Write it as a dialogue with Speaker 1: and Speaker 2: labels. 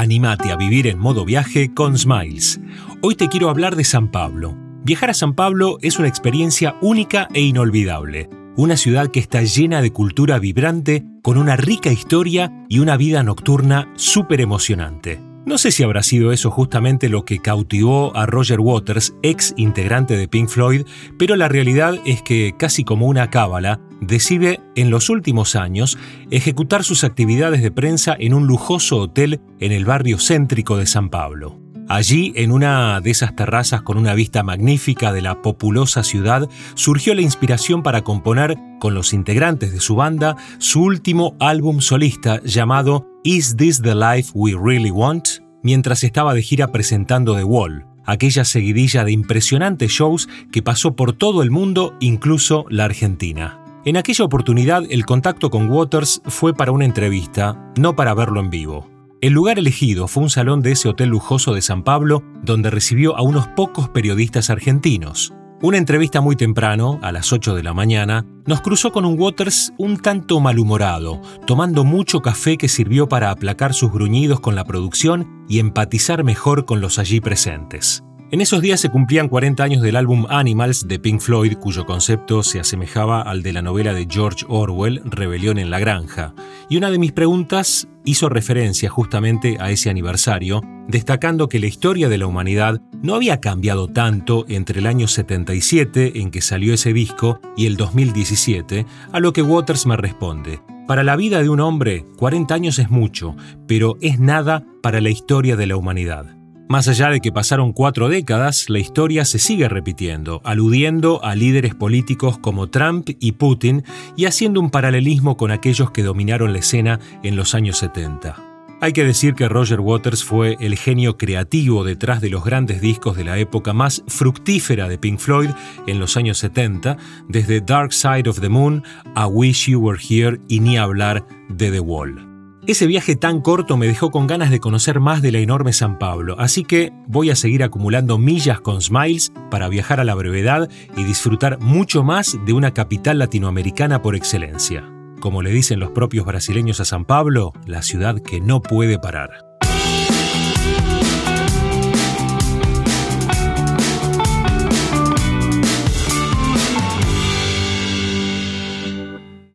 Speaker 1: animate a vivir en modo viaje con Smiles. Hoy te quiero hablar de San Pablo. Viajar a San Pablo es una experiencia única e inolvidable. Una ciudad que está llena de cultura vibrante, con una rica historia y una vida nocturna súper emocionante. No sé si habrá sido eso justamente lo que cautivó a Roger Waters, ex integrante de Pink Floyd, pero la realidad es que, casi como una cábala, decide en los últimos años ejecutar sus actividades de prensa en un lujoso hotel en el barrio céntrico de San Pablo. Allí, en una de esas terrazas con una vista magnífica de la populosa ciudad, surgió la inspiración para componer, con los integrantes de su banda, su último álbum solista llamado Is This the Life We Really Want? mientras estaba de gira presentando The Wall, aquella seguidilla de impresionantes shows que pasó por todo el mundo, incluso la Argentina. En aquella oportunidad el contacto con Waters fue para una entrevista, no para verlo en vivo. El lugar elegido fue un salón de ese hotel lujoso de San Pablo, donde recibió a unos pocos periodistas argentinos. Una entrevista muy temprano, a las 8 de la mañana, nos cruzó con un Waters un tanto malhumorado, tomando mucho café que sirvió para aplacar sus gruñidos con la producción y empatizar mejor con los allí presentes. En esos días se cumplían 40 años del álbum Animals de Pink Floyd, cuyo concepto se asemejaba al de la novela de George Orwell, Rebelión en la Granja. Y una de mis preguntas hizo referencia justamente a ese aniversario, destacando que la historia de la humanidad no había cambiado tanto entre el año 77, en que salió ese disco, y el 2017, a lo que Waters me responde. Para la vida de un hombre, 40 años es mucho, pero es nada para la historia de la humanidad. Más allá de que pasaron cuatro décadas, la historia se sigue repitiendo, aludiendo a líderes políticos como Trump y Putin y haciendo un paralelismo con aquellos que dominaron la escena en los años 70. Hay que decir que Roger Waters fue el genio creativo detrás de los grandes discos de la época más fructífera de Pink Floyd en los años 70, desde Dark Side of the Moon a Wish You Were Here y ni hablar de The Wall. Ese viaje tan corto me dejó con ganas de conocer más de la enorme San Pablo, así que voy a seguir acumulando millas con Smiles para viajar a la brevedad y disfrutar mucho más de una capital latinoamericana por excelencia. Como le dicen los propios brasileños a San Pablo, la ciudad que no puede parar.